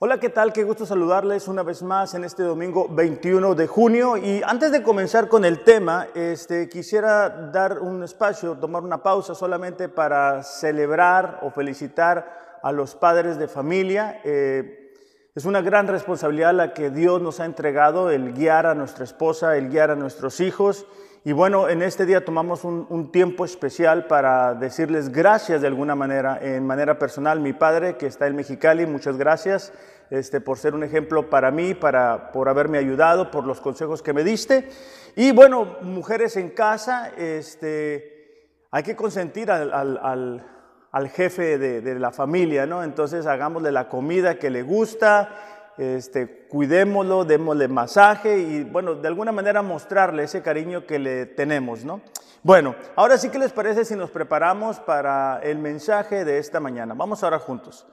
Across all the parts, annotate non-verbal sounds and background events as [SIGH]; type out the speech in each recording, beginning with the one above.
Hola, ¿qué tal? Qué gusto saludarles una vez más en este domingo 21 de junio. Y antes de comenzar con el tema, este, quisiera dar un espacio, tomar una pausa solamente para celebrar o felicitar a los padres de familia. Eh, es una gran responsabilidad la que Dios nos ha entregado, el guiar a nuestra esposa, el guiar a nuestros hijos. Y bueno, en este día tomamos un, tiempo especial para decirles gracias de alguna manera, en manera personal. Mi padre, que está en Mexicali, muchas gracias este, por ser un ejemplo para mí, para, por haberme ayudado, por los consejos que me diste. Y bueno, mujeres en casa, este, hay que consentir al, al, al, jefe de, de, la familia, ¿no? Entonces hagámosle la comida que le gusta, este, cuidémoslo, démosle masaje y bueno, de alguna manera mostrarle ese cariño que le tenemos, ¿no? Bueno, ahora sí que les parece si nos preparamos para el mensaje de esta mañana. Vamos ahora juntos.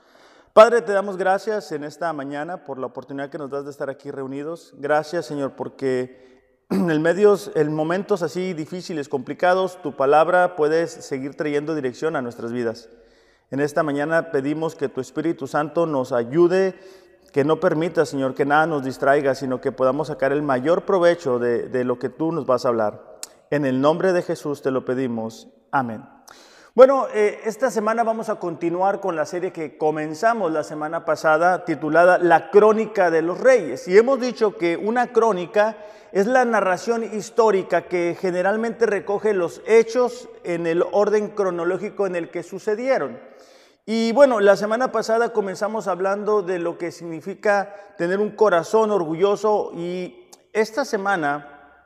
Padre, te damos gracias en esta mañana por la oportunidad que nos das de estar aquí reunidos. Gracias, Señor, porque [CLEARS THROAT] en medios, en momentos así difíciles, complicados, tu palabra puedes seguir trayendo dirección a nuestras vidas. En esta mañana pedimos que tu Espíritu Santo nos ayude que no permita, Señor, que nada nos distraiga, sino que podamos sacar el mayor provecho de, lo que tú nos vas a hablar. En el nombre de Jesús te lo pedimos. Amén. Bueno, eh, esta semana vamos a continuar con la serie que comenzamos la semana pasada titulada La Crónica de los Reyes. Y hemos dicho que una crónica es la narración histórica que generalmente recoge los hechos en el orden cronológico en el que sucedieron. Y bueno, la semana pasada comenzamos hablando de lo que significa tener un corazón orgulloso y esta semana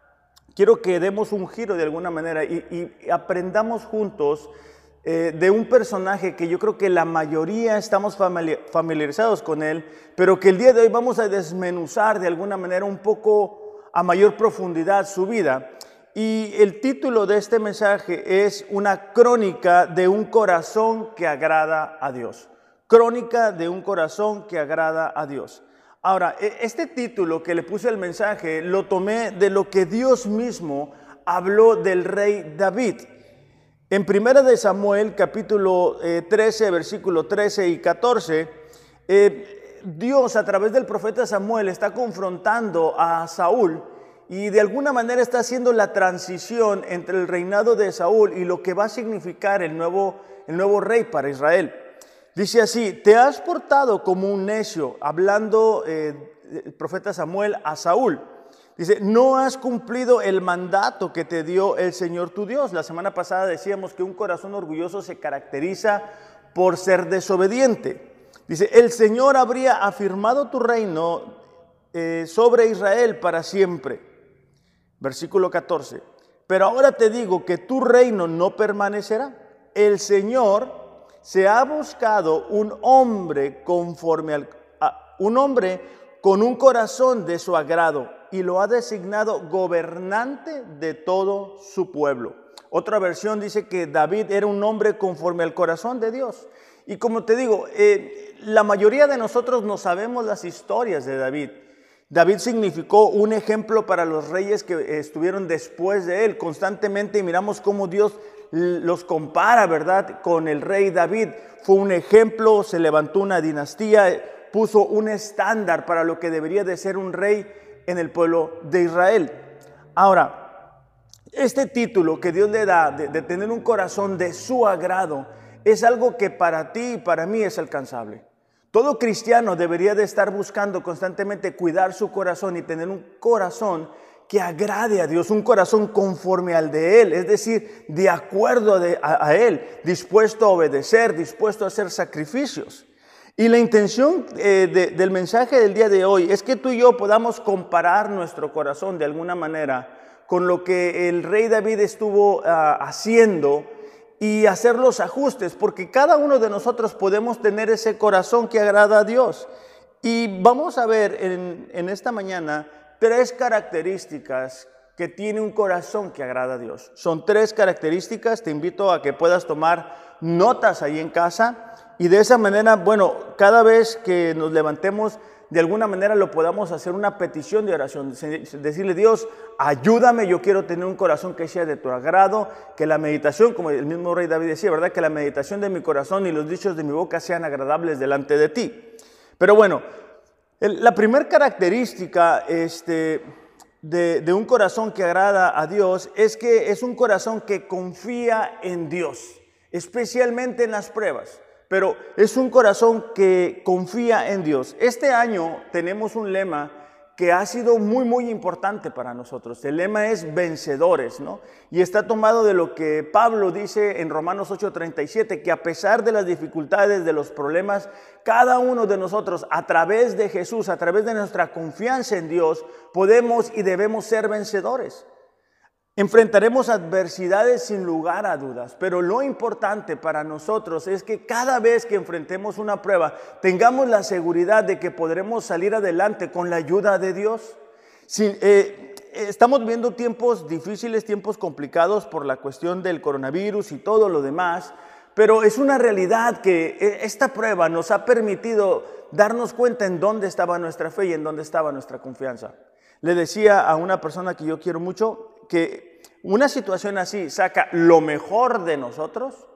quiero que demos un giro de alguna manera y, aprendamos juntos eh, de un personaje que yo creo que la mayoría estamos familiarizados con él, pero que el día de hoy vamos a desmenuzar de alguna manera un poco a mayor profundidad su vida. Y el título de este mensaje es una crónica de un corazón que agrada a Dios. Crónica de un corazón que agrada a Dios. Ahora, e, este título que le puse al mensaje lo tomé de lo que Dios mismo habló del rey David. En Primera de Samuel, capítulo 13, eh, versículo 13 y 14, eh, Dios a través del profeta Samuel está confrontando a Saúl y de alguna manera está haciendo la transición entre el reinado de Saúl y lo que va a significar el nuevo, el nuevo rey para Israel. Dice así, te has portado como un necio, hablando eh, el profeta Samuel a Saúl. Dice, no has cumplido el mandato que te dio el Señor tu Dios. La semana pasada decíamos que un corazón orgulloso se caracteriza por ser desobediente. Dice, el Señor habría afirmado tu reino eh, sobre Israel para siempre. Versículo 14. Pero ahora te digo que tu reino no permanecerá. El Señor se ha buscado un hombre conforme al un hombre con un corazón de su agrado y lo ha designado gobernante de todo su pueblo. Otra versión dice que David era un hombre conforme al corazón de Dios. Y como te digo, eh, la mayoría de nosotros no sabemos las historias de David. David significó un ejemplo para los reyes que estuvieron después de él. Constantemente miramos cómo Dios los compara, ¿verdad? Con el rey David. Fue un ejemplo, se levantó una dinastía, puso un estándar para lo que debería de ser un rey en el pueblo de Israel. Ahora, este título que Dios le da de tener un corazón de su agrado es algo que para ti y para mí es alcanzable. Todo cristiano debería de estar buscando constantemente cuidar su corazón y tener un corazón que agrade a Dios, un corazón conforme al de Él, es decir, de acuerdo a, Él, dispuesto a obedecer, dispuesto a hacer sacrificios. Y la intención eh, del mensaje del día de hoy es que tú y yo podamos comparar nuestro corazón de alguna manera con lo que el rey David estuvo ah, haciendo y hacer los ajustes, porque cada uno de nosotros podemos tener ese corazón que agrada a Dios. Y vamos a ver en, esta mañana tres características que tiene un corazón que agrada a Dios. Son tres características, te invito a que puedas tomar notas ahí en casa y de esa manera, bueno, cada vez que nos levantemos de alguna manera lo podamos hacer una petición de oración, decirle Dios, ayúdame, yo quiero tener un corazón que sea de tu agrado, que la meditación, como el mismo rey David decía, ¿verdad? Que la meditación de mi corazón y los dichos de mi boca sean agradables delante de ti. Pero bueno, La primera característica este, de, de un corazón que agrada a Dios es que es un corazón que confía en Dios, especialmente en las pruebas pero es un corazón que confía en Dios. Este año tenemos un lema que ha sido muy, muy importante para nosotros. El lema es vencedores, ¿no? Y está tomado de lo que Pablo dice en Romanos 8:37, que a pesar de las dificultades, de los problemas, cada uno de nosotros, a través de Jesús, a través de nuestra confianza en Dios, podemos y debemos ser vencedores. Enfrentaremos adversidades sin lugar a dudas, pero lo importante para nosotros es que cada vez que enfrentemos una prueba tengamos la seguridad de que podremos salir adelante con la ayuda de Dios. Eh, estamos viendo tiempos difíciles, tiempos complicados por la cuestión del coronavirus y todo lo demás, pero es una realidad que eh, esta prueba nos ha permitido darnos cuenta en dónde estaba nuestra fe y en dónde estaba nuestra confianza. Le decía a una persona que yo quiero mucho que una situación así saca lo mejor de nosotros,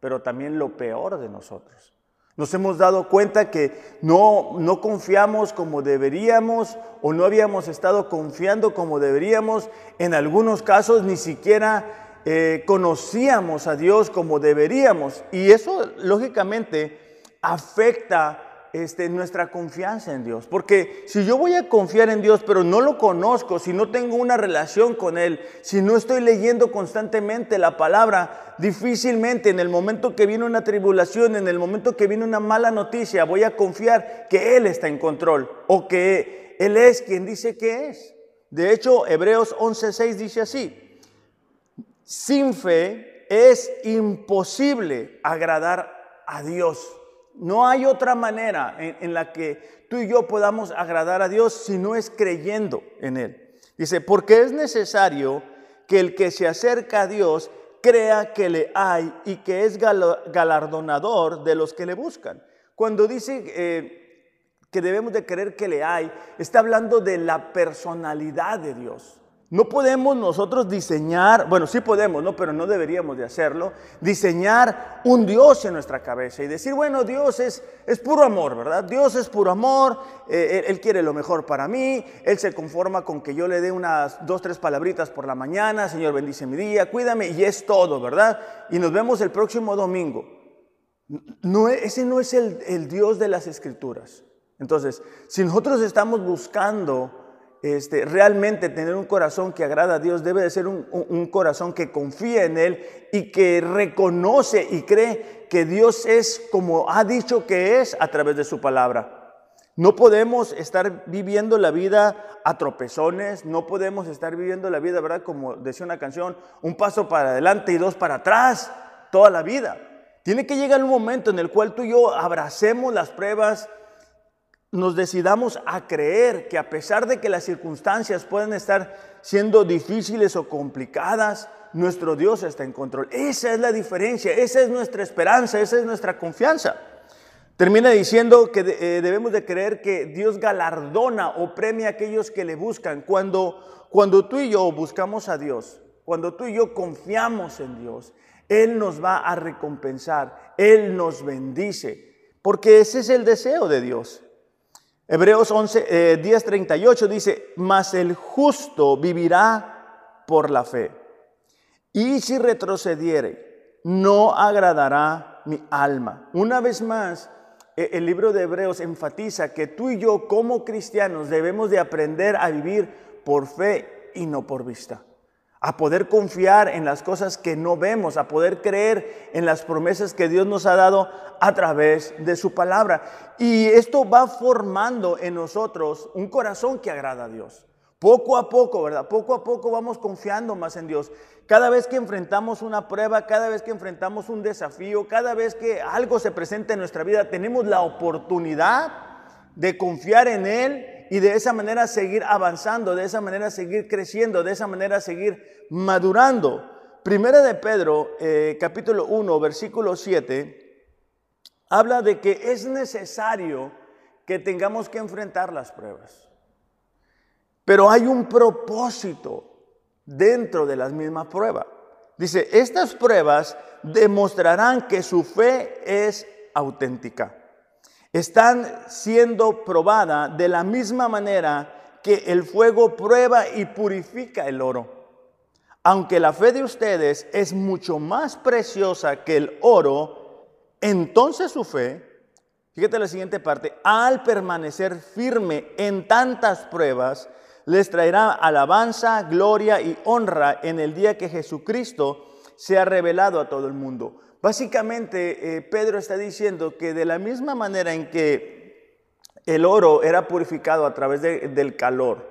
pero también lo peor de nosotros. Nos hemos dado cuenta que no, no confiamos como deberíamos o no habíamos estado confiando como deberíamos. En algunos casos ni siquiera eh, conocíamos a Dios como deberíamos. Y eso lógicamente afecta este, nuestra confianza en Dios. Porque si yo voy a confiar en Dios, pero no lo conozco, si no tengo una relación con Él, si no estoy leyendo constantemente la palabra, difícilmente en el momento que viene una tribulación, en el momento que viene una mala noticia, voy a confiar que Él está en control o que Él es quien dice que es. De hecho, Hebreos 11:6 dice así, sin fe es imposible agradar a Dios. No hay otra manera en, la que tú y yo podamos agradar a Dios si no es creyendo en Él. Dice, porque es necesario que el que se acerca a Dios crea que le hay y que es galardonador de los que le buscan. Cuando dice eh, que debemos de creer que le hay, está hablando de la personalidad de Dios. No podemos nosotros diseñar, bueno, sí podemos, ¿no? Pero no deberíamos de hacerlo, diseñar un Dios en nuestra cabeza y decir, bueno, Dios es, es puro amor, ¿verdad? Dios es puro amor, eh, él, quiere lo mejor para mí, Él se conforma con que yo le dé unas dos, tres palabritas por la mañana, Señor, bendice mi día, cuídame y es todo, ¿verdad? Y nos vemos el próximo domingo. No, ese no es el, el Dios de las escrituras. Entonces, si nosotros estamos buscando este, realmente tener un corazón que agrada a Dios debe de ser un, corazón que confía en Él y que reconoce y cree que Dios es como ha dicho que es a través de su palabra. No podemos estar viviendo la vida a tropezones, no podemos estar viviendo la vida, ¿verdad? Como decía una canción, un paso para adelante y dos para atrás, toda la vida. Tiene que llegar un momento en el cual tú y yo abracemos las pruebas, nos decidamos a creer que a pesar de que las circunstancias pueden estar siendo difíciles o complicadas, nuestro Dios está en control. Esa es la diferencia, esa es nuestra esperanza, esa es nuestra confianza. Termina diciendo que eh, debemos de creer que Dios galardona o premia a aquellos que le buscan. Cuando, cuando tú y yo buscamos a Dios, cuando tú y yo confiamos en Dios, Él nos va a recompensar, Él nos bendice, porque ese es el deseo de Dios. Hebreos 11, 10, 38 dice, mas el justo vivirá por la fe. Y si retrocediere, no agradará mi alma. Una vez más, e, el libro de Hebreos enfatiza que tú y yo como cristianos debemos de aprender a vivir por fe y no por vista a poder confiar en las cosas que no vemos, a poder creer en las promesas que Dios nos ha dado a través de su palabra. Y esto va formando en nosotros un corazón que agrada a Dios. Poco a poco, ¿verdad? Poco a poco vamos confiando más en Dios. Cada vez que enfrentamos una prueba, cada vez que enfrentamos un desafío, cada vez que algo se presenta en nuestra vida, tenemos la oportunidad de confiar en Él y de esa manera seguir avanzando, de esa manera seguir creciendo, de esa manera seguir madurando. Primera de Pedro, eh, capítulo 1, versículo 7, habla de que es necesario que tengamos que enfrentar las pruebas. Pero hay un propósito dentro de las mismas pruebas. Dice, estas pruebas demostrarán que su fe es auténtica. Están siendo probada de la misma manera que el fuego prueba y purifica el oro. Aunque la fe de ustedes es mucho más preciosa que el oro, entonces su fe, fíjate la siguiente parte, al permanecer firme en tantas pruebas, les traerá alabanza, gloria y honra en el día que Jesucristo sea revelado a todo el mundo. Básicamente, eh, Pedro está diciendo que de la misma manera en que el oro era purificado a través del calor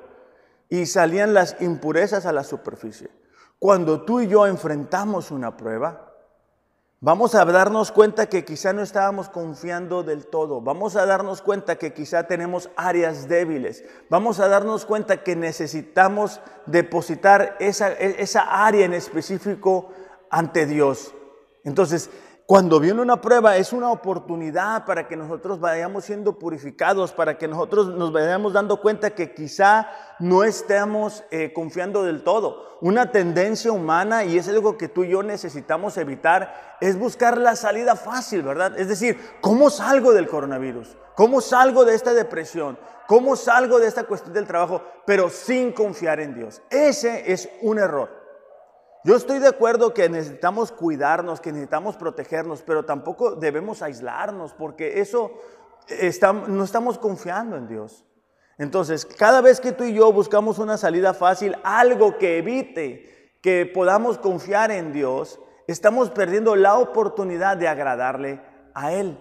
y salían las impurezas a la superficie, cuando tú y yo enfrentamos una prueba, Vamos a darnos cuenta que quizá no estábamos confiando del todo. Vamos a darnos cuenta que quizá tenemos áreas débiles. Vamos a darnos cuenta que necesitamos depositar esa, esa área en específico ante Dios. Entonces, cuando viene una prueba es una oportunidad para que nosotros vayamos siendo purificados, para que nosotros nos vayamos dando cuenta que quizá no estemos eh, confiando del todo. Una tendencia humana, y es algo que tú y yo necesitamos evitar, es buscar la salida fácil, ¿verdad? Es decir, ¿cómo salgo del coronavirus? ¿Cómo salgo de esta depresión? ¿Cómo salgo de esta cuestión del trabajo? Pero sin confiar en Dios. Ese es un error. Yo estoy de acuerdo que necesitamos cuidarnos, que necesitamos protegernos, pero tampoco debemos aislarnos porque eso no estamos confiando en Dios. Entonces, cada vez que tú y yo buscamos una salida fácil, algo que evite que podamos confiar en Dios, estamos perdiendo la oportunidad de agradarle a Él.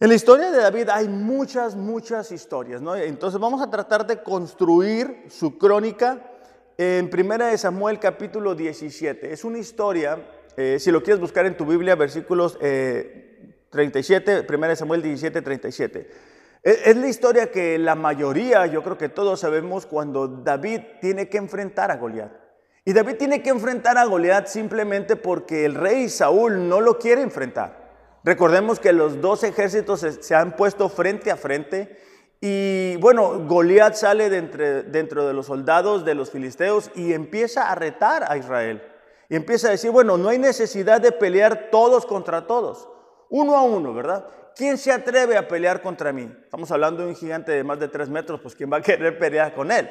En la historia de David hay muchas, muchas historias, ¿no? Entonces vamos a tratar de construir su crónica en Primera de Samuel capítulo 17. Es una historia, eh, si lo quieres buscar en tu Biblia, versículos 37, eh, Primera de Samuel 17, 37. Es, es la historia que la mayoría, yo creo que todos sabemos, cuando David tiene que enfrentar a Goliat. Y David tiene que enfrentar a Goliat simplemente porque el rey Saúl no lo quiere enfrentar. Recordemos que los dos ejércitos se han puesto frente a frente y bueno, Goliat sale dentro de los soldados de los filisteos y empieza a retar a Israel. Y empieza a decir, bueno, no hay necesidad de pelear todos contra todos, uno a uno, ¿verdad? ¿Quién se atreve a pelear contra mí? Estamos hablando de un gigante de más de tres metros, pues ¿quién va a querer pelear con él?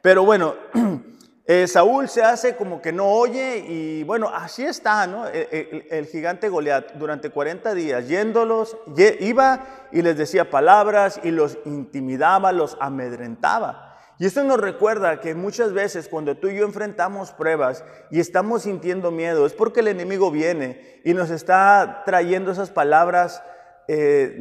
Pero bueno, [CLEARS THROAT] Eh, Saúl se hace como que no oye y bueno, así está, ¿no? El, gigante Goliat durante 40 días yéndolos, iba y les decía palabras y los intimidaba, los amedrentaba. Y esto nos recuerda que muchas veces cuando tú y yo enfrentamos pruebas y estamos sintiendo miedo, es porque el enemigo viene y nos está trayendo esas palabras eh,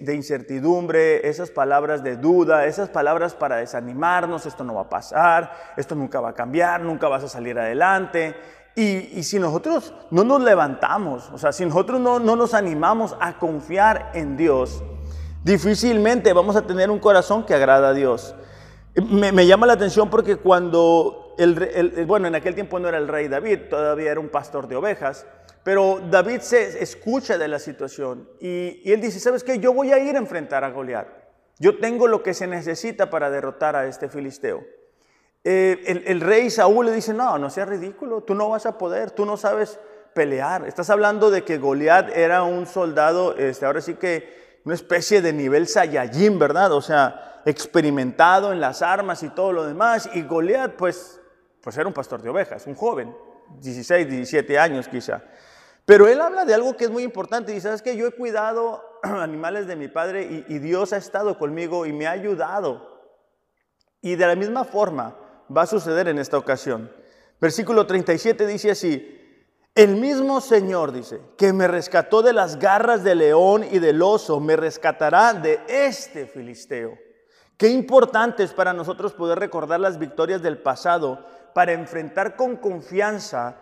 de, incertidumbre, esas palabras de duda, esas palabras para desanimarnos, esto no va a pasar, esto nunca va a cambiar, nunca vas a salir adelante. Y, si nosotros no nos levantamos, o sea, si nosotros no, nos animamos a confiar en Dios, difícilmente vamos a tener un corazón que agrada a Dios. Me, llama la atención porque cuando, el, bueno, en aquel tiempo no era el rey David, todavía era un pastor de ovejas, pero David se escucha de la situación y, él dice, ¿sabes qué? Yo voy a ir a enfrentar a Goliat. Yo tengo lo que se necesita para derrotar a este filisteo. Eh, el, rey Saúl le dice, no, no seas ridículo, tú no vas a poder, tú no sabes pelear. Estás hablando de que Goliat era un soldado, este, ahora sí que una especie de nivel Saiyajin, ¿verdad? O sea, experimentado en las armas y todo lo demás. Y Goliat, pues, pues era un pastor de ovejas, un joven, 16, 17 años quizá. Pero él habla de algo que es muy importante. Y sabes que yo he cuidado [CLEARS THROAT] animales de mi padre y, Dios ha estado conmigo y me ha ayudado. Y de la misma forma va a suceder en esta ocasión. Versículo 37 dice así, el mismo Señor dice, que me rescató de las garras del león y del oso, me rescatará de este filisteo. Qué importante es para nosotros poder recordar las victorias del pasado para enfrentar con confianza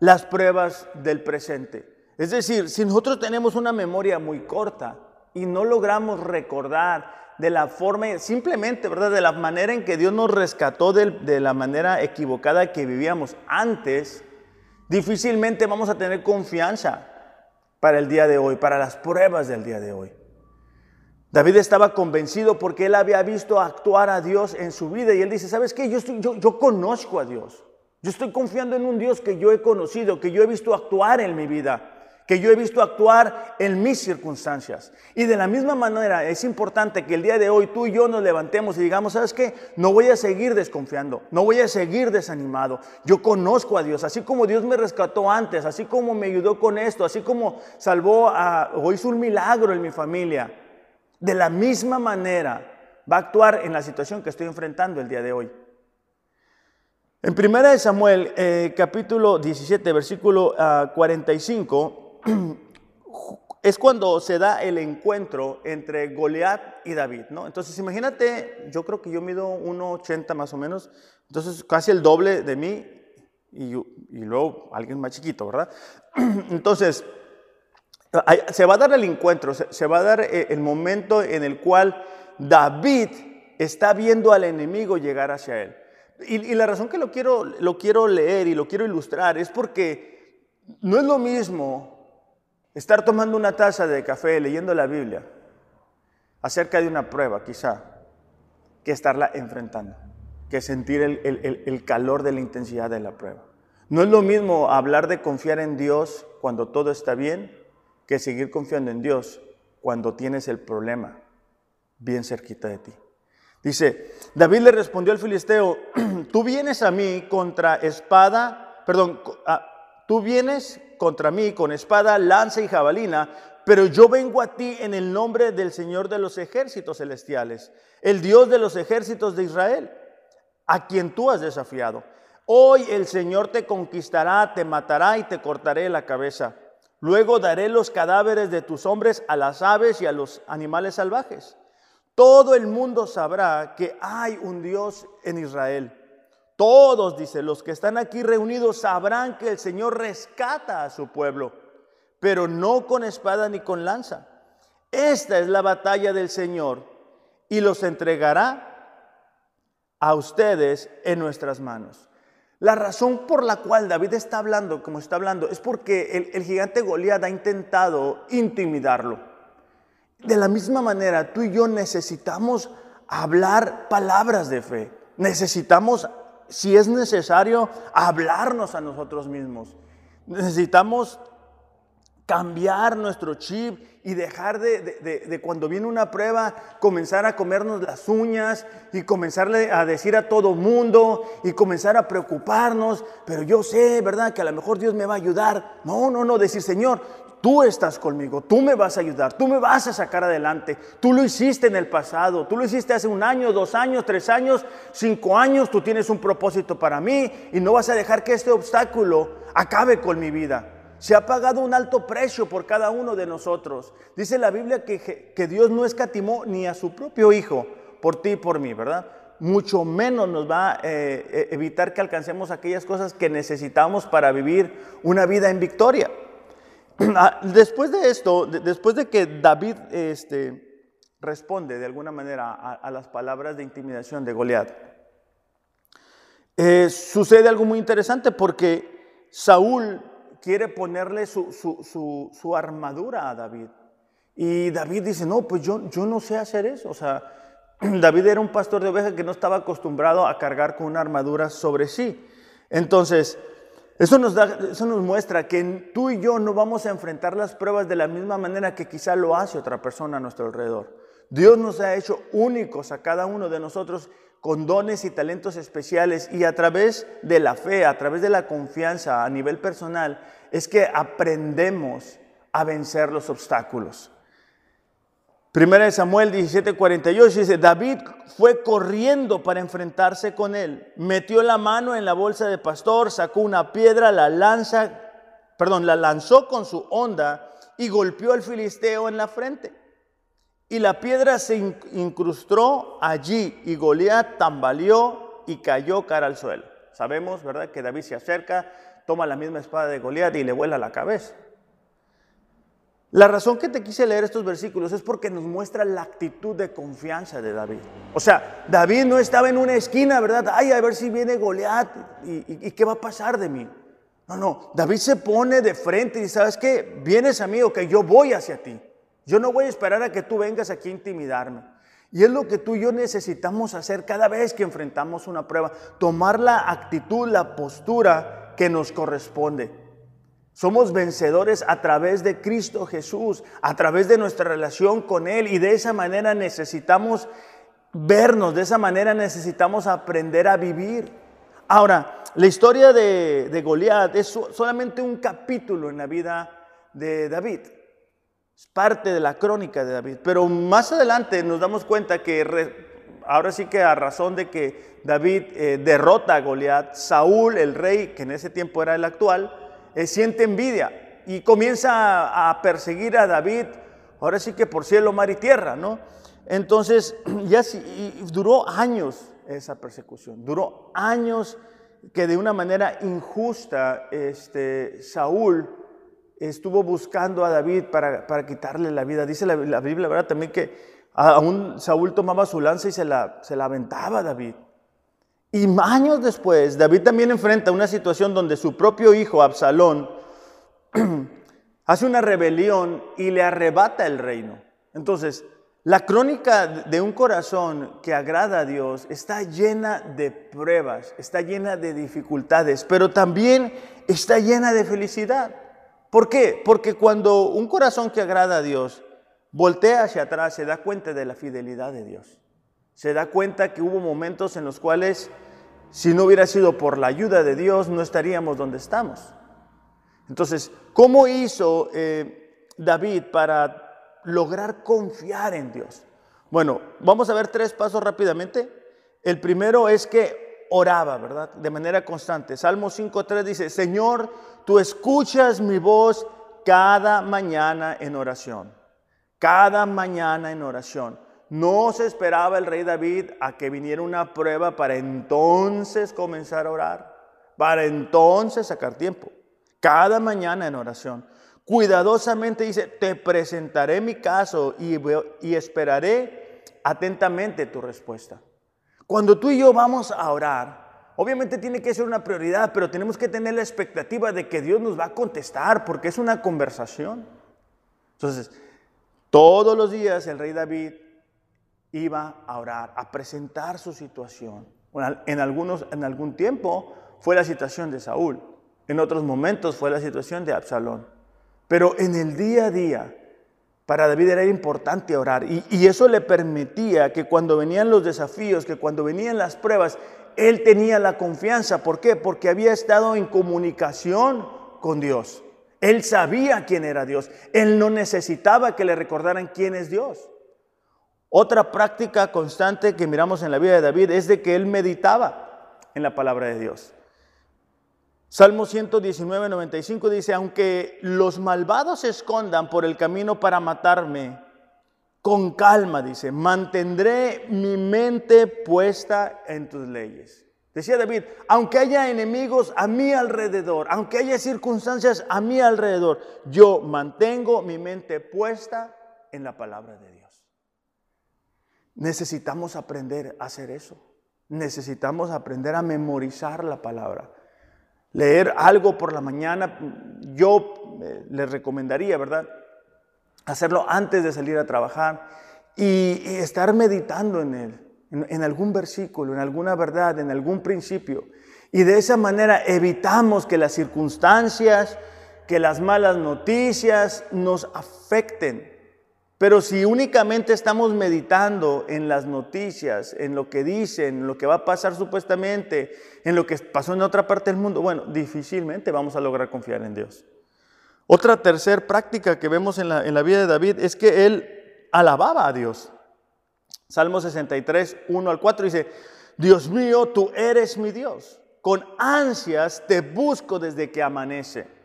las pruebas del presente. Es decir, si nosotros tenemos una memoria muy corta y no logramos recordar de la forma, simplemente, ¿verdad? De la manera en que Dios nos rescató de, la manera equivocada que vivíamos antes, difícilmente vamos a tener confianza para el día de hoy, para las pruebas del día de hoy. David estaba convencido porque él había visto actuar a Dios en su vida y él dice, ¿sabes qué? Yo conozco a Dios. Yo estoy confiando en un Dios que yo he conocido, que yo he visto actuar en mi vida, que yo he visto actuar en mis circunstancias. Y de la misma manera es importante que el día de hoy tú y yo nos levantemos y digamos, ¿sabes qué? No voy a seguir desconfiando, no voy a seguir desanimado. Yo conozco a Dios, así como Dios me rescató antes, así como me ayudó con esto, así como salvó a, o hizo un milagro en mi familia. De la misma manera va a actuar en la situación que estoy enfrentando el día de hoy. En 1 Samuel, eh, capítulo 17, versículo 45, ah, [CLEARS THROAT] es cuando se da el encuentro entre Goliat y David, ¿no? Entonces, imagínate, yo creo que yo mido 1,80 más o menos, entonces casi el doble de mí y, y luego alguien más chiquito, ¿verdad? [CLEARS THROAT] Entonces, se va a dar el encuentro, se va a dar eh, el momento en el cual David está viendo al enemigo llegar hacia él. Y, la razón que lo quiero, lo quiero leer y lo quiero ilustrar es porque no es lo mismo estar tomando una taza de café, leyendo la Biblia, acerca de una prueba quizá, que estarla enfrentando, que sentir el, el calor de la intensidad de la prueba. No es lo mismo hablar de confiar en Dios cuando todo está bien que seguir confiando en Dios cuando tienes el problema bien cerquita de ti. Dice, David le respondió al filisteo, [CLEARS THROAT] tú vienes a mí contra espada, perdón, ah, tú vienes contra mí con espada, lanza y jabalina, pero yo vengo a ti en el nombre del Señor de los ejércitos celestiales, el Dios de los ejércitos de Israel, a quien tú has desafiado. Hoy el Señor te conquistará, te matará y te cortaré la cabeza. Luego daré los cadáveres de tus hombres a las aves y a los animales salvajes. Todo el mundo sabrá que hay un Dios en Israel. Todos, dice, los que están aquí reunidos sabrán que el Señor rescata a su pueblo, pero no con espada ni con lanza. Esta es la batalla del Señor y los entregará a ustedes en nuestras manos. La razón por la cual David está hablando como está hablando es porque el, gigante Goliat ha intentado intimidarlo. De la misma manera, tú y yo necesitamos hablar palabras de fe. Necesitamos, si es necesario, hablarnos a nosotros mismos. Necesitamos cambiar nuestro chip y dejar de, cuando viene una prueba comenzar a comernos las uñas y comenzarle a decir a todo mundo y comenzar a preocuparnos, pero yo sé, ¿verdad? Que a lo mejor Dios me va a ayudar. No, no, no, decir, Señor, Tú estás conmigo, tú me vas a ayudar, tú me vas a sacar adelante. Tú lo hiciste en el pasado, tú lo hiciste hace un año, dos años, tres años, cinco años. Tú tienes un propósito para mí y no vas a dejar que este obstáculo acabe con mi vida. Se ha pagado un alto precio por cada uno de nosotros. Dice la Biblia que, que Dios no escatimó ni a su propio Hijo por ti y por mí, ¿verdad? Mucho menos nos va a eh, eh, evitar que alcancemos aquellas cosas que necesitamos para vivir una vida en victoria. [CLEARS THROAT] Ah, después de esto, después de que David este, responde de alguna manera a, las palabras de intimidación de Goliat, eh, sucede algo muy interesante porque Saúl quiere ponerle su, armadura a David. Y David dice, no, pues yo, yo no sé hacer eso. O sea, [CLEARS THROAT] David era un pastor de ovejas que no estaba acostumbrado a cargar con una armadura sobre sí. Entonces, eso nos, da, eso nos muestra que tú y yo no vamos a enfrentar las pruebas de la misma manera que quizá lo hace otra persona a nuestro alrededor. Dios nos ha hecho únicos a cada uno de nosotros con dones y talentos especiales y a través de la fe, a través de la confianza a nivel personal, es que aprendemos a vencer los obstáculos. Primera de Samuel 17:48 dice, David fue corriendo para enfrentarse con él. Metió la mano en la bolsa de pastor, sacó una piedra, la lanza, perdón, la lanzó con su onda y golpeó al filisteo en la frente. Y la piedra se incrustó allí y Goliat tambaleó y cayó cara al suelo. Sabemos, ¿verdad?, que David se acerca, toma la misma espada de Goliat y le vuela la cabeza. La razón que te quise leer estos versículos es porque nos muestra la actitud de confianza de David. O sea, David no estaba en una esquina, ¿verdad? Ay, a ver si viene Goliat y, qué va a pasar de mí. No, no, David se pone de frente y ¿sabes qué? Vienes a mí o que yo voy hacia ti. Yo no voy a esperar a que tú vengas aquí a intimidarme. Y es lo que tú y yo necesitamos hacer cada vez que enfrentamos una prueba, tomar la actitud, la postura que nos corresponde. Somos vencedores a través de Cristo Jesús, a través de nuestra relación con Él y de esa manera necesitamos vernos, de esa manera necesitamos aprender a vivir. Ahora, la historia de, de Goliat es solamente un capítulo en la vida de David. Es parte de la crónica de David. Pero más adelante nos damos cuenta que ahora sí que a razón de que David eh, derrota a Goliat, Saúl, el rey, que en ese tiempo era el actual, eh, siente envidia y comienza a, perseguir a David, ahora sí que por cielo, mar y tierra, ¿no? Entonces, [CLEARS THROAT] ya duró años esa persecución, duró años que de una manera injusta este, Saúl estuvo buscando a David para, para quitarle la vida. Dice la, la, Biblia, ¿verdad? También que aún Saúl tomaba su lanza y se la, se la aventaba a David. Y años después, David también enfrenta una situación donde su propio hijo, Absalón, [CLEARS THROAT] hace una rebelión y le arrebata el reino. Entonces, la crónica de un corazón que agrada a Dios está llena de pruebas, está llena de dificultades, pero también está llena de felicidad. ¿Por qué? Porque cuando un corazón que agrada a Dios voltea hacia atrás, se da cuenta de la fidelidad de Dios. Se da cuenta que hubo momentos en los cuales si no hubiera sido por la ayuda de Dios, no estaríamos donde estamos. Entonces, ¿cómo hizo eh, David para lograr confiar en Dios? Bueno, vamos a ver tres pasos rápidamente. El primero es que oraba, ¿verdad? De manera constante. Salmo 5.3 dice, Señor, tú escuchas mi voz cada mañana en oración. Cada mañana en oración. No se esperaba el rey David a que viniera una prueba para entonces comenzar a orar, para entonces sacar tiempo. Cada mañana en oración. Cuidadosamente dice, te presentaré mi caso y, esperaré atentamente tu respuesta. Cuando tú y yo vamos a orar, obviamente tiene que ser una prioridad, pero tenemos que tener la expectativa de que Dios nos va a contestar porque es una conversación. Entonces, todos los días el rey David iba a orar, a presentar su situación. En, algunos, en algún tiempo fue la situación de Saúl, en otros momentos fue la situación de Absalón. Pero en el día a día, para David era importante orar y, y, eso le permitía que cuando venían los desafíos, que cuando venían las pruebas, él tenía la confianza. ¿Por qué? Porque había estado en comunicación con Dios. Él sabía quién era Dios. Él no necesitaba que le recordaran quién es Dios. Otra práctica constante que miramos en la vida de David es de que él meditaba en la palabra de Dios. Salmo 119, 95 dice, aunque los malvados se escondan por el camino para matarme, con calma, dice, mantendré mi mente puesta en tus leyes. Decía David, aunque haya enemigos a mi alrededor, aunque haya circunstancias a mi alrededor, yo mantengo mi mente puesta en la palabra de Dios. Necesitamos aprender a hacer eso. Necesitamos aprender a memorizar la palabra. Leer algo por la mañana, yo eh, les recomendaría, ¿verdad? Hacerlo antes de salir a trabajar y, estar meditando en él, en algún versículo, en alguna verdad, en algún principio. Y de esa manera evitamos que las circunstancias, que las malas noticias nos afecten pero si únicamente estamos meditando en las noticias, en lo que dicen, en lo que va a pasar supuestamente, en lo que pasó en otra parte del mundo, bueno, difícilmente vamos a lograr confiar en Dios. Otra tercera práctica que vemos en la, en la vida de David es que él alababa a Dios. Salmo 63, 1 al 4 dice, Dios mío, tú eres mi Dios. Con ansias te busco desde que amanece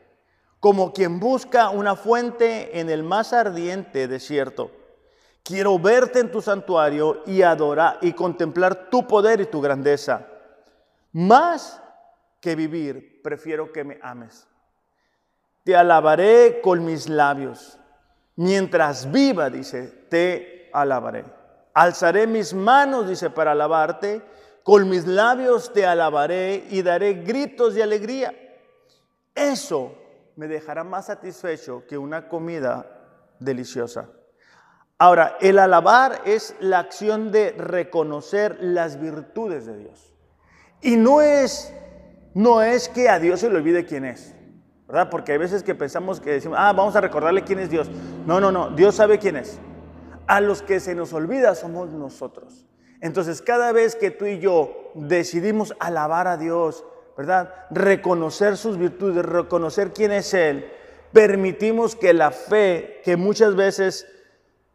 como quien busca una fuente en el más ardiente desierto. Quiero verte en tu santuario y adorar y contemplar tu poder y tu grandeza. Más que vivir, prefiero que me ames. Te alabaré con mis labios. Mientras viva, dice, te alabaré. Alzaré mis manos, dice, para alabarte. Con mis labios te alabaré y daré gritos de alegría. Eso me dejará más satisfecho que una comida deliciosa. Ahora, el alabar es la acción de reconocer las virtudes de Dios. Y no es, no es que a Dios se le olvide quién es. ¿verdad? Porque hay veces que pensamos que decimos, ah, vamos a recordarle quién es Dios. No, no, no, Dios sabe quién es. A los que se nos olvida somos nosotros. Entonces, cada vez que tú y yo decidimos alabar a Dios, ¿verdad? Reconocer sus virtudes, reconocer quién es Él, permitimos que la fe que muchas veces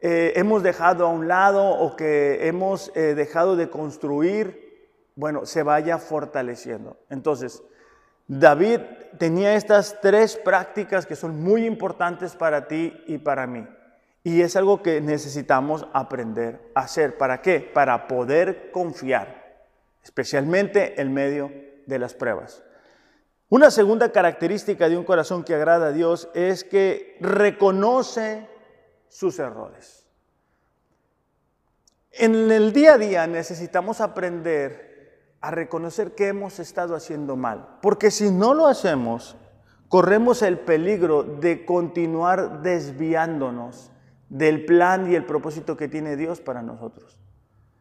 eh, hemos dejado a un lado o que hemos eh, dejado de construir, bueno, se vaya fortaleciendo. Entonces, David tenía estas tres prácticas que son muy importantes para ti y para mí. Y es algo que necesitamos aprender a hacer. ¿Para qué? Para poder confiar, especialmente en medio de las pruebas. Una segunda característica de un corazón que agrada a Dios es que reconoce sus errores. En el día a día necesitamos aprender a reconocer que hemos estado haciendo mal, porque si no lo hacemos, corremos el peligro de continuar desviándonos del plan y el propósito que tiene Dios para nosotros.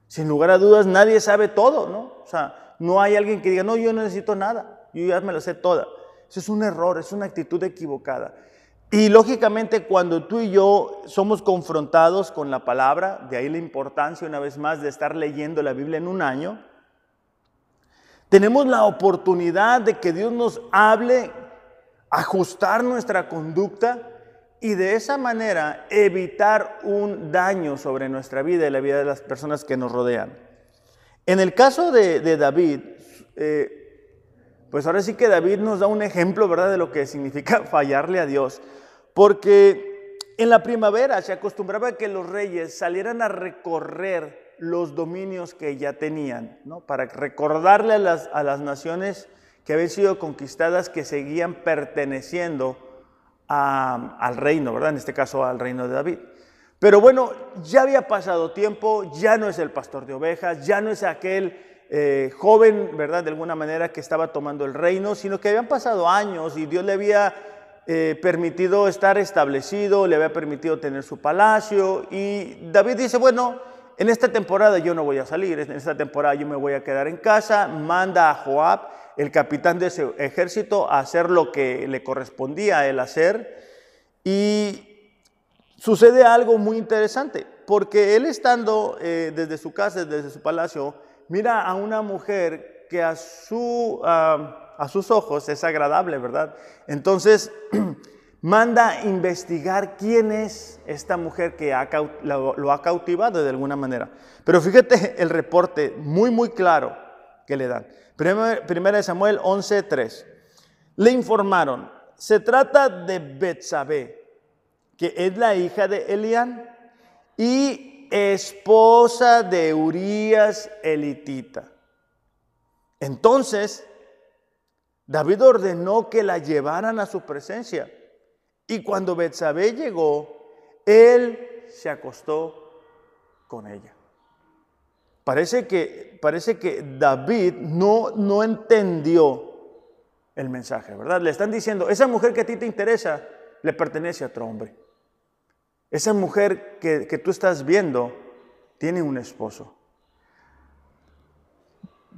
Sin lugar a dudas, nadie sabe todo, ¿no? O sea, no hay alguien que diga, no, yo no necesito nada, yo ya me lo sé toda. Eso es un error, es una actitud equivocada. Y lógicamente cuando tú y yo somos confrontados con la palabra, de ahí la importancia una vez más de estar leyendo la Biblia en un año, tenemos la oportunidad de que Dios nos hable, ajustar nuestra conducta y de esa manera evitar un daño sobre nuestra vida y la vida de las personas que nos rodean. En el caso de, David, eh, pues ahora sí que David nos da un ejemplo, ¿verdad?, de lo que significa [LAUGHS] fallarle a Dios. Porque en la primavera se acostumbraba a que los reyes salieran a recorrer los dominios que ya tenían, ¿no? Para recordarle a las, a las naciones que habían sido conquistadas que seguían perteneciendo al reino, ¿verdad? En este caso al reino de David. Pero bueno, ya había pasado tiempo, ya no es el pastor de ovejas, ya no es aquel eh, joven, ¿verdad? De alguna manera que estaba tomando el reino, sino que habían pasado años y Dios le había eh, permitido estar establecido, le había permitido tener su palacio y David dice, bueno, en esta temporada yo no voy a salir, en esta temporada yo me voy a quedar en casa, manda a Joab, el capitán de ese ejército, a hacer lo que le correspondía a él hacer. Y sucede algo muy interesante, porque él estando eh, desde su casa, desde su palacio, mira a una mujer que a, su, a sus ojos es agradable, ¿verdad? Entonces [CLEARS THROAT] manda investigar quién es esta mujer que lo, ha cautivado de alguna manera. Pero fíjate [LAUGHS] el reporte muy, muy claro que le dan. Primera de Samuel 11:3. Le informaron, se trata de Betsabé, que es la hija de Elián y esposa de Urías elitita. Entonces, David ordenó que la llevaran a su presencia. Y cuando Betsabé llegó, él se acostó con ella. Parece que, parece que David no, no entendió el mensaje, ¿verdad? Le están diciendo, esa mujer que a ti te interesa le pertenece a otro hombre. Esa mujer que, que tú estás viendo tiene un esposo.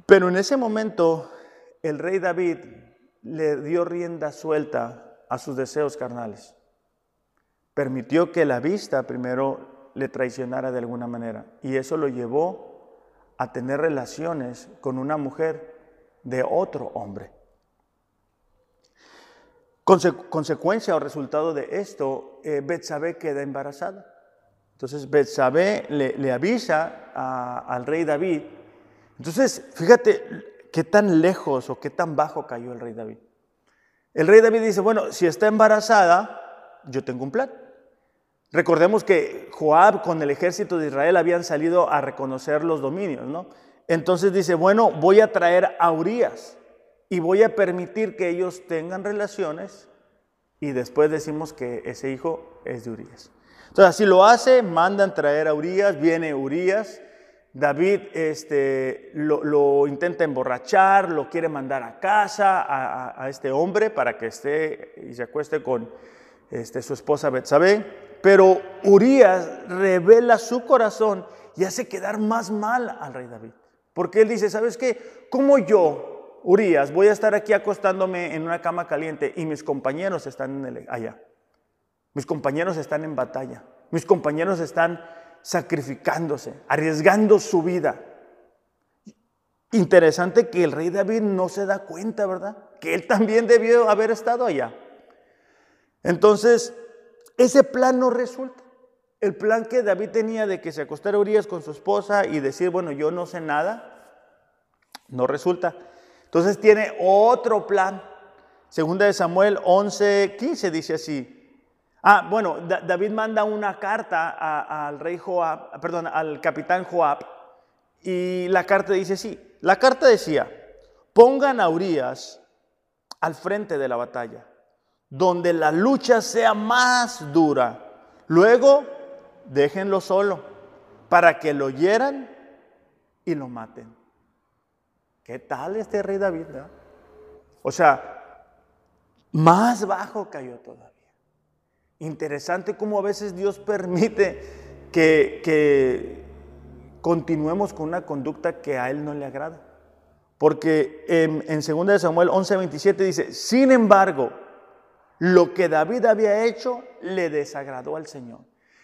Pero en ese momento el rey David le dio rienda suelta a sus deseos carnales. Permitió que la vista primero le traicionara de alguna manera y eso lo llevó a tener relaciones con una mujer de otro hombre. Consecuencia o resultado de esto, eh, Betsabé queda embarazada. Entonces Betsabé le, avisa al rey David. Entonces, fíjate qué tan lejos o qué tan bajo cayó el rey David. El rey David dice, bueno, si está embarazada, yo tengo un plan. Recordemos que Joab con el ejército de Israel habían salido a reconocer los dominios, ¿no? Entonces dice, bueno, voy a traer a Urias y voy a permitir que ellos tengan relaciones y después decimos que ese hijo es de Urias. Entonces así lo hace, mandan traer a Urias, viene Urias, David este, lo, intenta emborrachar, lo quiere mandar a casa a, este hombre para que esté y se acueste con este, su esposa Betsabé. Pero Urias revela su corazón y hace quedar más mal al rey David. Porque él dice, ¿sabes qué? ¿Cómo yo, Urias, voy a estar aquí acostándome en una cama caliente y mis compañeros están allá. Mis compañeros están en batalla. Mis compañeros están sacrificándose, arriesgando su vida. Interesante que el rey David no se da cuenta, ¿verdad? Que él también debió haber estado allá. Entonces, ese plan no resulta. El plan que David tenía de que se acostara Urias con su esposa y decir, bueno, yo no sé nada, no resulta. Entonces tiene otro plan. Segunda de Samuel 11, 15 dice así. Ah, bueno, David manda una carta al rey Joab, perdón, al capitán Joab, y la carta dice así. La carta decía, pongan a Urias al frente de la batalla, donde la lucha sea más dura. Luego, déjenlo solo, para que lo hieran y lo maten. ¿Qué tal este rey David? O sea, más bajo cayó todavía. Interesante cómo a veces Dios permite que, continuemos con una conducta que a Él no le agrada. Porque en, en 2 Samuel 11:27 dice, sin embargo, lo que David había hecho le desagradó al Señor.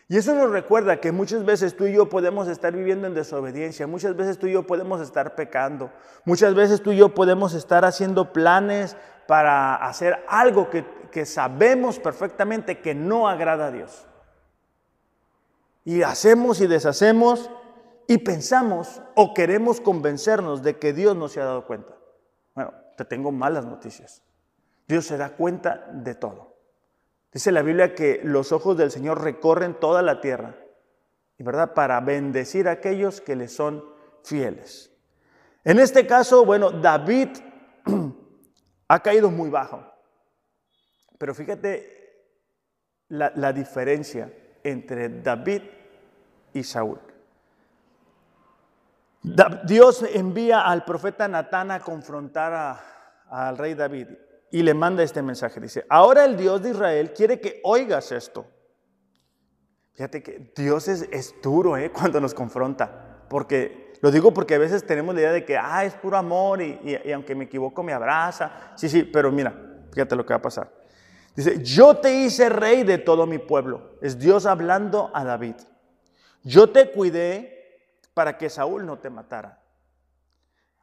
Y eso nos recuerda que muchas veces tú y yo podemos estar viviendo en desobediencia, muchas veces tú y yo podemos estar pecando, muchas veces tú y yo podemos estar haciendo planes para hacer algo que, que sabemos perfectamente que no agrada a Dios. Y hacemos y deshacemos y pensamos o queremos convencernos de que Dios no se ha dado cuenta. Bueno, te tengo malas noticias. Dios se da cuenta de todo. Dice la Biblia que los ojos del Señor recorren toda la tierra, verdad, para bendecir a aquellos que le son fieles. En este caso, bueno, David [CLEARS THROAT] ha caído muy bajo. Pero fíjate la, la diferencia entre David y Saúl. Dios envía al profeta Natán a confrontar al rey David y le manda este mensaje. Dice, ahora el Dios de Israel quiere que oigas esto. Fíjate que Dios es, duro ¿eh? [LAUGHS] cuando nos confronta, porque lo digo porque a veces tenemos la idea de que, ah, es puro amor y, y aunque me equivoco me abraza. Sí, sí, pero mira, fíjate lo que va a pasar. Dice, yo te hice rey de todo mi pueblo. Es Dios hablando a David. Yo te cuidé para que Saúl no te matara.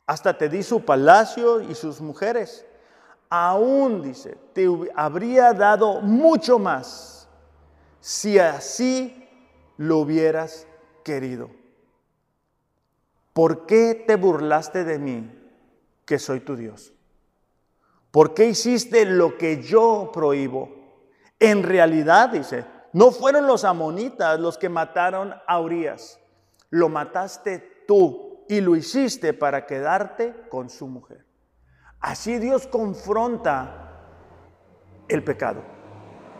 Hasta te di su palacio y sus mujeres aún dice, te habría dado mucho más si así lo hubieras querido. ¿Por qué te burlaste de mí, que soy tu Dios? ¿Por qué hiciste lo que yo prohíbo? En realidad, dice, no fueron los amonitas los que mataron a Urias. Lo mataste tú y lo hiciste para quedarte con su mujer. Así Dios confronta el pecado.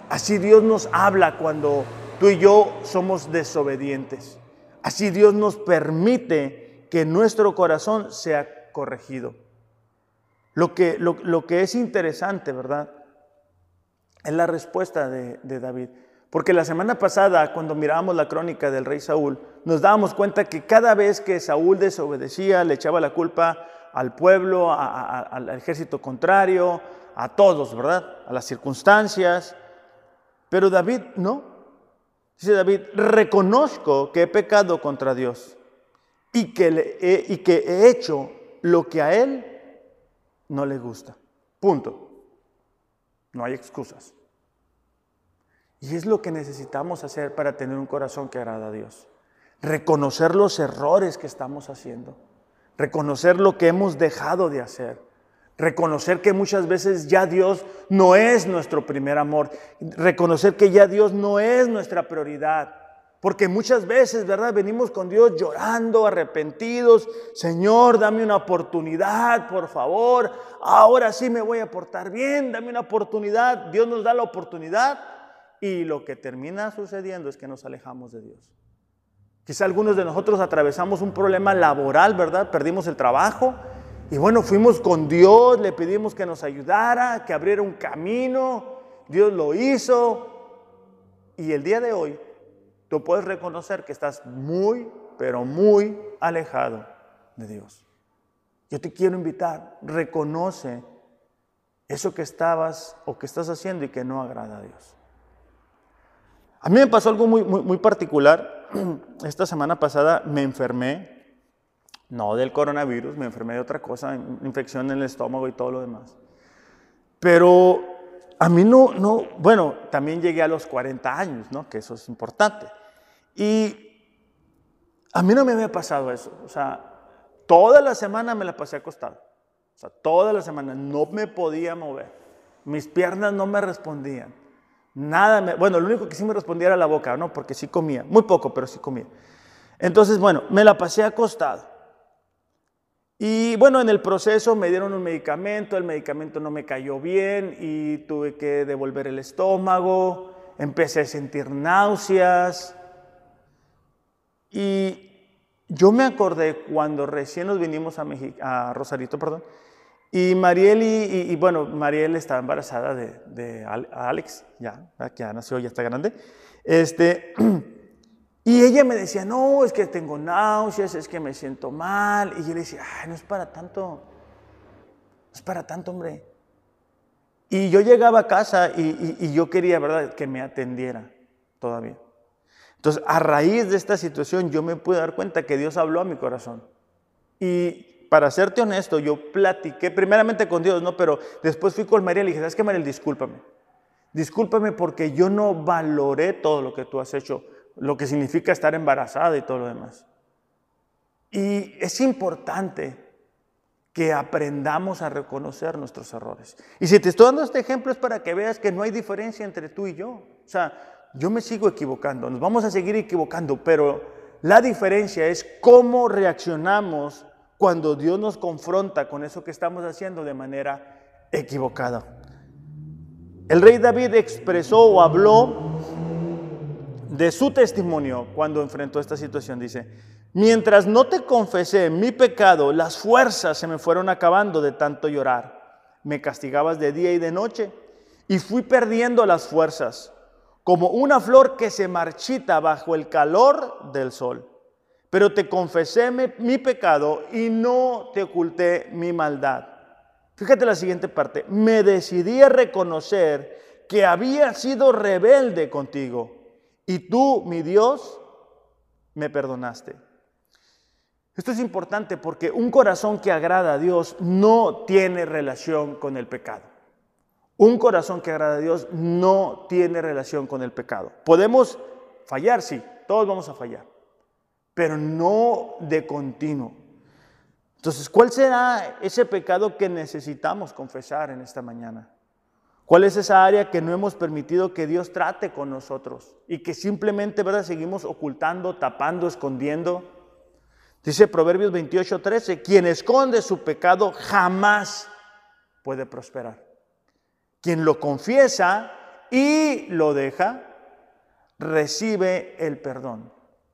Así Dios nos habla cuando tú y yo somos desobedientes. Así Dios nos permite que nuestro corazón sea corregido. Lo que, lo, que es interesante, ¿verdad? Es la respuesta de, de David. Porque la semana pasada, cuando mirábamos la crónica del rey Saúl, nos dábamos cuenta que cada vez que Saúl desobedecía, le echaba la culpa al pueblo, al ejército contrario, a todos, ¿verdad? A las circunstancias. Pero David no. Dice David, reconozco que he pecado contra Dios y que, he, y que he hecho lo que a Él no le gusta. Punto. No hay excusas. Y es lo que necesitamos hacer para tener un corazón que agrada a Dios. Reconocer los errores que estamos haciendo reconocer lo que hemos dejado de hacer, reconocer que muchas veces ya Dios no es nuestro primer amor, reconocer que ya Dios no es nuestra prioridad. Porque muchas veces, ¿verdad? Venimos con Dios llorando, arrepentidos. Señor, dame una oportunidad, por favor. Ahora sí me voy a portar bien, dame una oportunidad. Dios nos da la oportunidad y lo que termina sucediendo es que nos alejamos de Dios. Quizá algunos de nosotros atravesamos un problema laboral, ¿verdad? Perdimos el trabajo y bueno, fuimos con Dios, le pedimos que nos ayudara, que abriera un camino. Dios lo hizo. Y el día de hoy, tú puedes reconocer que estás muy, pero muy alejado de Dios. Yo te quiero invitar, reconoce eso que estabas o que estás haciendo y que no agrada a Dios. A mí me pasó algo muy, muy, muy particular. [CLEARS THROAT] Esta semana pasada me enfermé, no del coronavirus, me enfermé de otra cosa, infección en el estómago y todo lo demás. Pero a mí no, no, bueno, también llegué a los 40 años, ¿no? Que eso es importante. Y a mí no me había pasado eso. O sea, toda la semana me la pasé acostado. O sea, toda la semana no me podía mover. Mis piernas no me respondían. Nada, me, bueno, lo único que sí me respondía era la boca, ¿no? Porque sí comía. Muy poco, pero sí comía. Entonces, bueno, me la pasé acostado. Y bueno, en el proceso me dieron un medicamento, el medicamento no me cayó bien y tuve que devolver el estómago, empecé a sentir náuseas. Y yo me acordé cuando recién nos vinimos a, a Rosarito, perdón, y Mariel, y, bueno, Mariel estaba embarazada de, de Alex, ya, que ya nació, ya está grande. Este, [CLEARS THROAT] Y ella me decía, no, es que tengo náuseas, es que me siento mal. Y yo le decía, ay, no es para tanto, no es para tanto, hombre. Y yo llegaba a casa y, yo quería, ¿verdad?, que me atendiera todavía. Entonces, a raíz de esta situación, yo me pude dar cuenta que Dios habló a mi corazón. Y para serte honesto, yo platiqué primeramente con Dios, ¿no? Pero después fui con María y le dije, ¿sabes qué, María? Discúlpame. Discúlpame porque yo no valoré todo lo que tú has hecho lo que significa estar embarazada y todo lo demás. Y es importante que aprendamos a reconocer nuestros errores. Y si te estoy dando este ejemplo es para que veas que no hay diferencia entre tú y yo. O sea, yo me sigo equivocando, nos vamos a seguir equivocando, pero la diferencia es cómo reaccionamos cuando Dios nos confronta con eso que estamos haciendo de manera equivocada. El rey David expresó o habló de su testimonio cuando enfrentó esta situación. Dice, mientras no te confesé mi pecado, las fuerzas se me fueron acabando de tanto llorar. Me castigabas de día y de noche y fui perdiendo las fuerzas, como una flor que se marchita bajo el calor del sol. Pero te confesé mi, pecado y no te oculté mi maldad. Fíjate la siguiente parte. Me decidí a reconocer que había sido rebelde contigo y tú, mi Dios, me perdonaste. Esto es importante porque un corazón que agrada a Dios no tiene relación con el pecado. Un corazón que agrada a Dios no tiene relación con el pecado. Podemos fallar, sí, todos vamos a fallar, pero no de continuo. Entonces, ¿cuál será ese pecado que necesitamos confesar en esta mañana? ¿Cuál es esa área que no hemos permitido que Dios trate con nosotros y que simplemente ¿verdad? seguimos ocultando, tapando, escondiendo? Dice Proverbios 28, 13, quien esconde su pecado jamás puede prosperar. Quien lo confiesa y lo deja, recibe el perdón.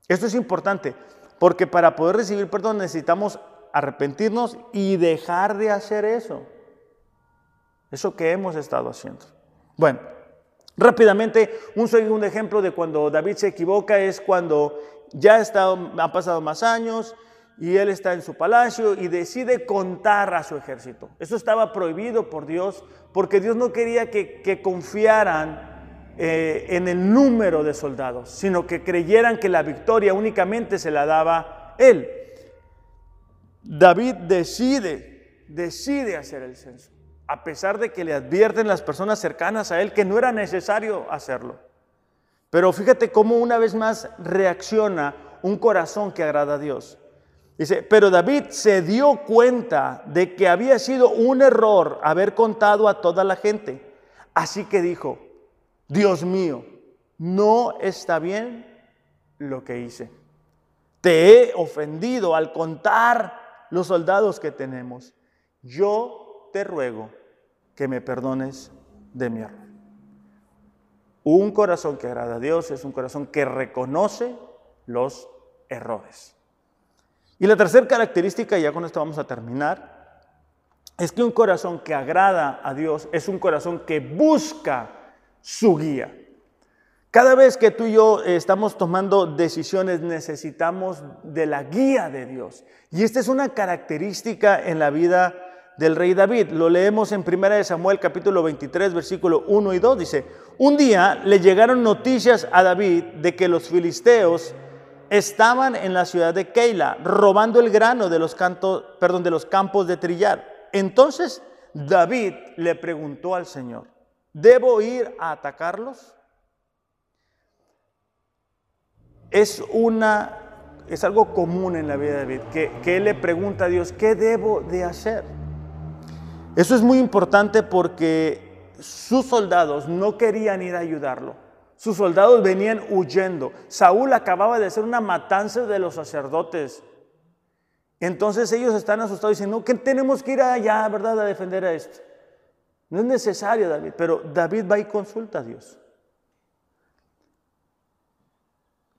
Esto es importante, porque para poder recibir perdón necesitamos arrepentirnos y dejar de hacer eso. Eso que hemos estado haciendo. Bueno, rápidamente, un segundo ejemplo de cuando David se equivoca es cuando ya ha han pasado más años y él está en su palacio y decide contar a su ejército. Eso estaba prohibido por Dios porque Dios no quería que, confiaran eh, en el número de soldados, sino que creyeran que la victoria únicamente se la daba él. David decide, decide hacer el censo a pesar de que le advierten las personas cercanas a él que no era necesario hacerlo. Pero fíjate cómo una vez más reacciona un corazón que agrada a Dios. Dice, pero David se dio cuenta de que había sido un error haber contado a toda la gente. Así que dijo, Dios mío, no está bien lo que hice. Te he ofendido al contar los soldados que tenemos. Yo te ruego que me perdones de mi error. Un corazón que agrada a Dios es un corazón que reconoce los errores. Y la tercera característica, ya con esto vamos a terminar, es que un corazón que agrada a Dios es un corazón que busca su guía. Cada vez que tú y yo estamos tomando decisiones necesitamos de la guía de Dios. Y esta es una característica en la vida del rey David. Lo leemos en 1 Samuel capítulo 23 versículo 1 y 2. Dice, un día le llegaron noticias a David de que los filisteos estaban en la ciudad de Keila robando el grano de los, perdón, de los campos de trillar. Entonces David le preguntó al Señor, ¿debo ir a atacarlos? Es una es algo común en la vida de David, que, él le pregunta a Dios, ¿qué debo de hacer? Eso es muy importante porque sus soldados no querían ir a ayudarlo. Sus soldados venían huyendo. Saúl acababa de hacer una matanza de los sacerdotes. Entonces ellos están asustados y dicen, no, que tenemos que ir allá, ¿verdad?, a defender a esto. No es necesario, David, pero David va y consulta a Dios.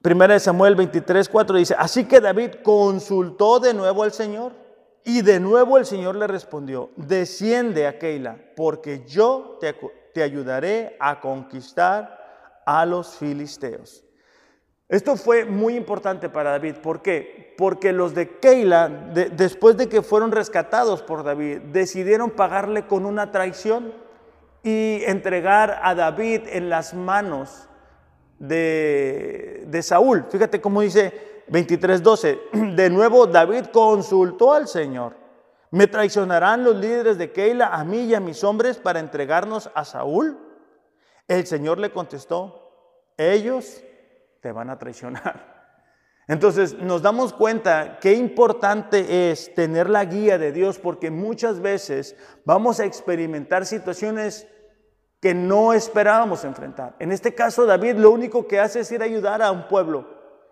Primera de Samuel 23, 4 dice, así que David consultó de nuevo al Señor y de nuevo el Señor le respondió, desciende a Keila, porque yo te, te ayudaré a conquistar a los filisteos. Esto fue muy importante para David. ¿Por qué? Porque los de Keila, después de que fueron rescatados por David, decidieron pagarle con una traición y entregar a David en las manos de, de Saúl. Fíjate cómo dice 23:12. [CLEARS THROAT] De nuevo David consultó al Señor. ¿Me traicionarán los líderes de Keila a mí y a mis hombres para entregarnos a Saúl? El Señor le contestó, ellos te van a traicionar. Entonces nos damos cuenta qué importante es tener la guía de Dios porque muchas veces vamos a experimentar situaciones que no esperábamos enfrentar. En este caso David lo único que hace es ir a ayudar a un pueblo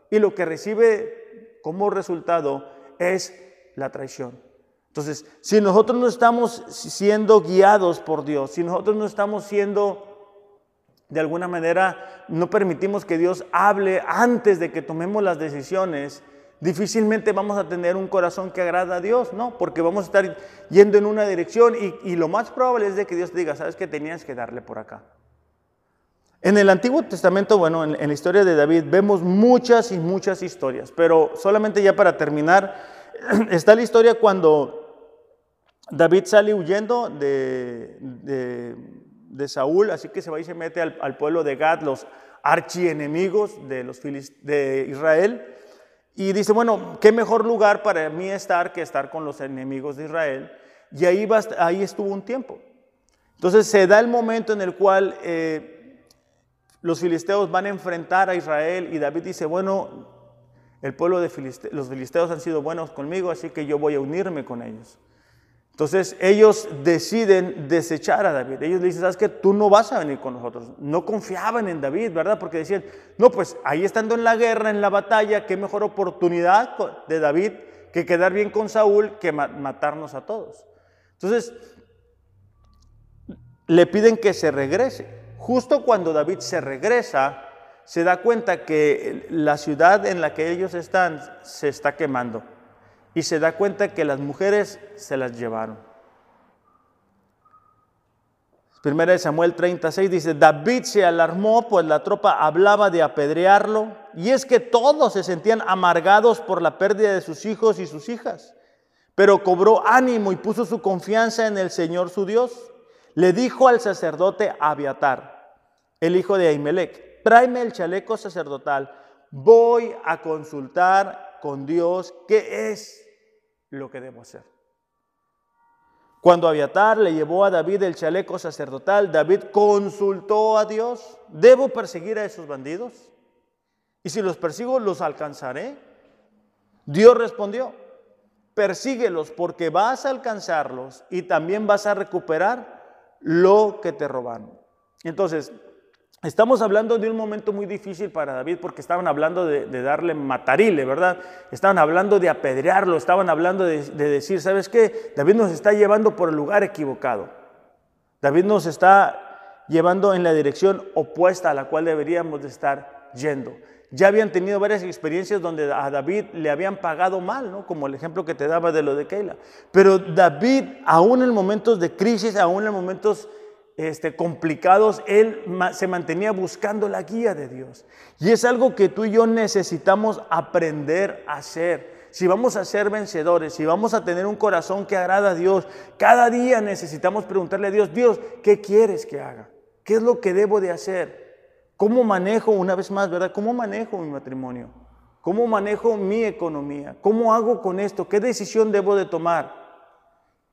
y lo que recibe como resultado es la traición. Entonces, si nosotros no estamos siendo guiados por Dios, si nosotros no estamos siendo de alguna manera no permitimos que Dios hable antes de que tomemos las decisiones, difícilmente vamos a tener un corazón que agrada a Dios, ¿no? Porque vamos a estar yendo en una dirección y, lo más probable es de que Dios te diga, sabes que tenías que darle por acá. En el Antiguo Testamento, bueno, en, la historia de David vemos muchas y muchas historias, pero solamente ya para terminar, [CLEARS THROAT] está la historia cuando David sale huyendo de de Saúl, así que se va y se mete al, pueblo de Gad, los archienemigos de, los de Israel, y dice, bueno, qué mejor lugar para mí estar que estar con los enemigos de Israel, y ahí, va, ahí estuvo un tiempo. Entonces se da el momento en el cual eh, los filisteos van a enfrentar a Israel y David dice, bueno, el pueblo de los filisteos han sido buenos conmigo, así que yo voy a unirme con ellos. Entonces ellos deciden desechar a David. Ellos le dicen, sabes que tú no vas a venir con nosotros. No confiaban en David, ¿verdad? Porque decían, no, pues ahí estando en la guerra, en la batalla, qué mejor oportunidad de David que quedar bien con Saúl que matarnos a todos. Entonces le piden que se regrese. Justo cuando David se regresa, se da cuenta que la ciudad en la que ellos están se está quemando y se da cuenta que las mujeres se las llevaron. Primera de Samuel 36 dice, David se alarmó pues la tropa hablaba de apedrearlo y es que todos se sentían amargados por la pérdida de sus hijos y sus hijas. Pero cobró ánimo y puso su confianza en el Señor su Dios. Le dijo al sacerdote Abiatar, el hijo de Ahimelech, tráeme el chaleco sacerdotal, voy a consultar con Dios qué es lo que debo hacer. Cuando Abiatar le llevó a David el chaleco sacerdotal, David consultó a Dios, ¿debo perseguir a esos bandidos? Y si los persigo, ¿los alcanzaré? Dios respondió, persíguelos porque vas a alcanzarlos y también vas a recuperar lo que te robaron. Entonces, Estamos hablando de un momento muy difícil para David porque estaban hablando de, darle matarile, ¿verdad? Estaban hablando de apedrearlo, estaban hablando de, decir, ¿sabes qué? David nos está llevando por el lugar equivocado. David nos está llevando en la dirección opuesta a la cual deberíamos de estar yendo. Ya habían tenido varias experiencias donde a David le habían pagado mal, ¿no? Como el ejemplo que te daba de lo de Keila. Pero David, aún en momentos de crisis, aún en momentos este, complicados, él se mantenía buscando la guía de Dios. Y es algo que tú y yo necesitamos aprender a hacer. Si vamos a ser vencedores, si vamos a tener un corazón que agrada a Dios, cada día necesitamos preguntarle a Dios, Dios, ¿qué quieres que haga? ¿Qué es lo que debo de hacer? ¿Cómo manejo, una vez más, verdad? ¿Cómo manejo mi matrimonio? ¿Cómo manejo mi economía? ¿Cómo hago con esto? ¿Qué decisión debo de tomar?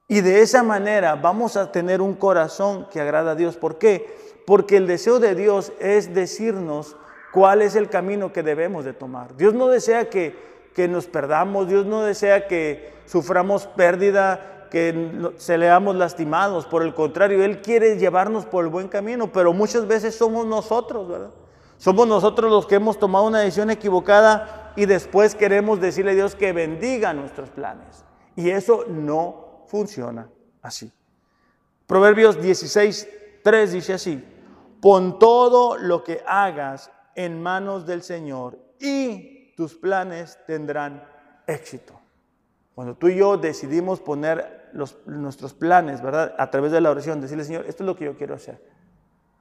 Y de esa manera vamos a tener un corazón que agrada a Dios. ¿Por qué? Porque el deseo de Dios es decirnos cuál es el camino que debemos de tomar. Dios no desea que, que nos perdamos, Dios no desea que suframos pérdida, que se leamos lastimados. Por el contrario, Él quiere llevarnos por el buen camino, pero muchas veces somos nosotros, ¿verdad? Somos nosotros los que hemos tomado una decisión equivocada y después queremos decirle a Dios que bendiga nuestros planes. Y eso no funciona así. Proverbios 16, 3 dice así, pon todo lo que hagas en manos del Señor y tus planes tendrán éxito. Cuando tú y yo decidimos poner nuestros planes, ¿verdad? A través de la oración, decirle, Señor, esto es lo que yo quiero hacer.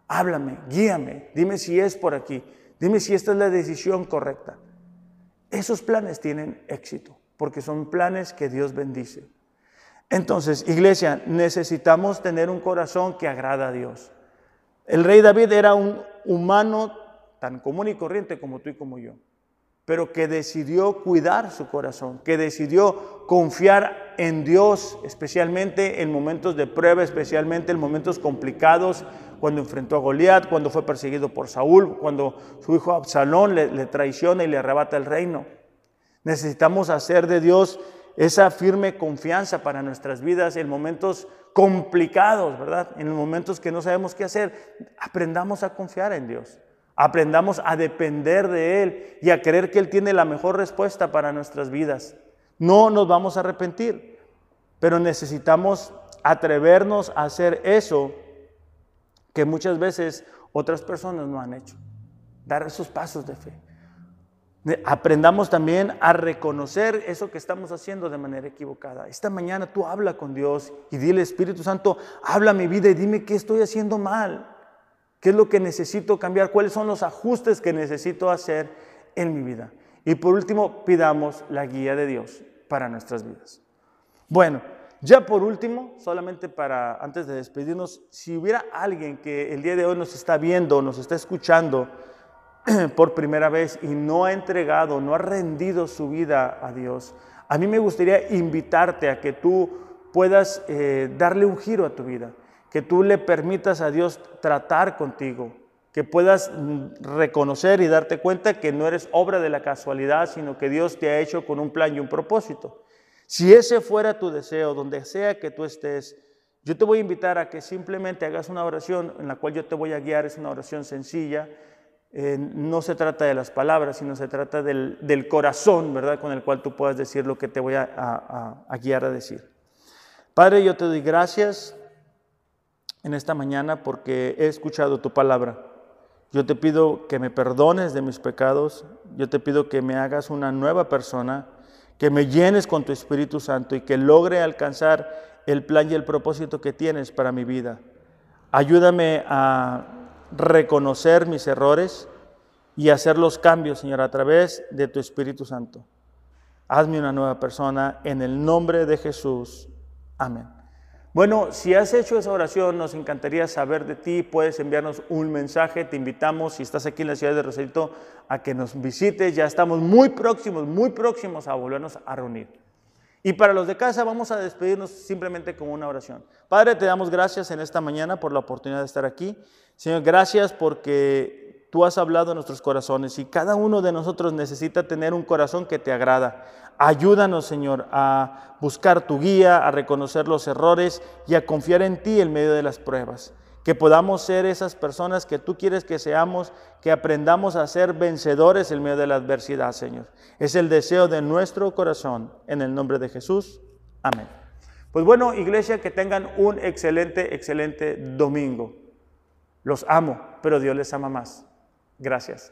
Háblame, guíame, dime si es por aquí, dime si esta es la decisión correcta. Esos planes tienen éxito, porque son planes que Dios bendice. Entonces, iglesia, necesitamos tener un corazón que agrada a Dios. El rey David era un humano tan común y corriente como tú y como yo, pero que decidió cuidar su corazón, que decidió confiar en Dios, especialmente en momentos de prueba, especialmente en momentos complicados, cuando enfrentó a Goliat, cuando fue perseguido por Saúl, cuando su hijo Absalón le, le traiciona y le arrebata el reino. Necesitamos hacer de Dios esa firme confianza para nuestras vidas en momentos complicados, ¿verdad? En momentos que no sabemos qué hacer. Aprendamos a confiar en Dios. Aprendamos a depender de Él y a creer que Él tiene la mejor respuesta para nuestras vidas. No nos vamos a arrepentir, pero necesitamos atrevernos a hacer eso que muchas veces otras personas no han hecho. Dar esos pasos de fe. Aprendamos también a reconocer eso que estamos haciendo de manera equivocada. Esta mañana tú habla con Dios y dile, Espíritu Santo, habla mi vida y dime qué estoy haciendo mal, qué es lo que necesito cambiar, cuáles son los ajustes que necesito hacer en mi vida. Y por último, pidamos la guía de Dios para nuestras vidas. Bueno, ya por último, solamente para antes de despedirnos, si hubiera alguien que el día de hoy nos está viendo, nos está escuchando, [CLEARS THROAT] por primera vez y no ha entregado, no ha rendido su vida a Dios, a mí me gustaría invitarte a que tú puedas eh, darle un giro a tu vida, que tú le permitas a Dios tratar contigo, que puedas mm, reconocer y darte cuenta que no eres obra de la casualidad, sino que Dios te ha hecho con un plan y un propósito. Si ese fuera tu deseo, donde sea que tú estés, yo te voy a invitar a que simplemente hagas una oración en la cual yo te voy a guiar, es una oración sencilla, eh, no se trata de las palabras, sino se trata del, corazón, ¿verdad? Con el cual tú puedas decir lo que te voy a, a guiar a decir. Padre, yo te doy gracias en esta mañana porque he escuchado tu palabra. Yo te pido que me perdones de mis pecados, yo te pido que me hagas una nueva persona, que me llenes con tu Espíritu Santo y que logre alcanzar el plan y el propósito que tienes para mi vida. Ayúdame a reconocer mis errores y hacer los cambios, Señor, a través de tu Espíritu Santo. Hazme una nueva persona en el nombre de Jesús. Amén. Bueno, si has hecho esa oración, nos encantaría saber de ti. Puedes enviarnos un mensaje. Te invitamos, si estás aquí en la ciudad de Rosarito, a que nos visites. Ya estamos muy próximos, muy próximos a volvernos a reunir. Y para los de casa vamos a despedirnos simplemente con una oración. Padre, te damos gracias en esta mañana por la oportunidad de estar aquí. Señor, gracias porque tú has hablado a nuestros corazones y cada uno de nosotros necesita tener un corazón que te agrada. Ayúdanos, Señor, a buscar tu guía, a reconocer los errores y a confiar en ti en medio de las pruebas que podamos ser esas personas que tú quieres que seamos, que aprendamos a ser vencedores en medio de la adversidad, Señor. Es el deseo de nuestro corazón, en el nombre de Jesús. Amén. Pues bueno, iglesia, que tengan un excelente, excelente domingo. Los amo, pero Dios les ama más. Gracias.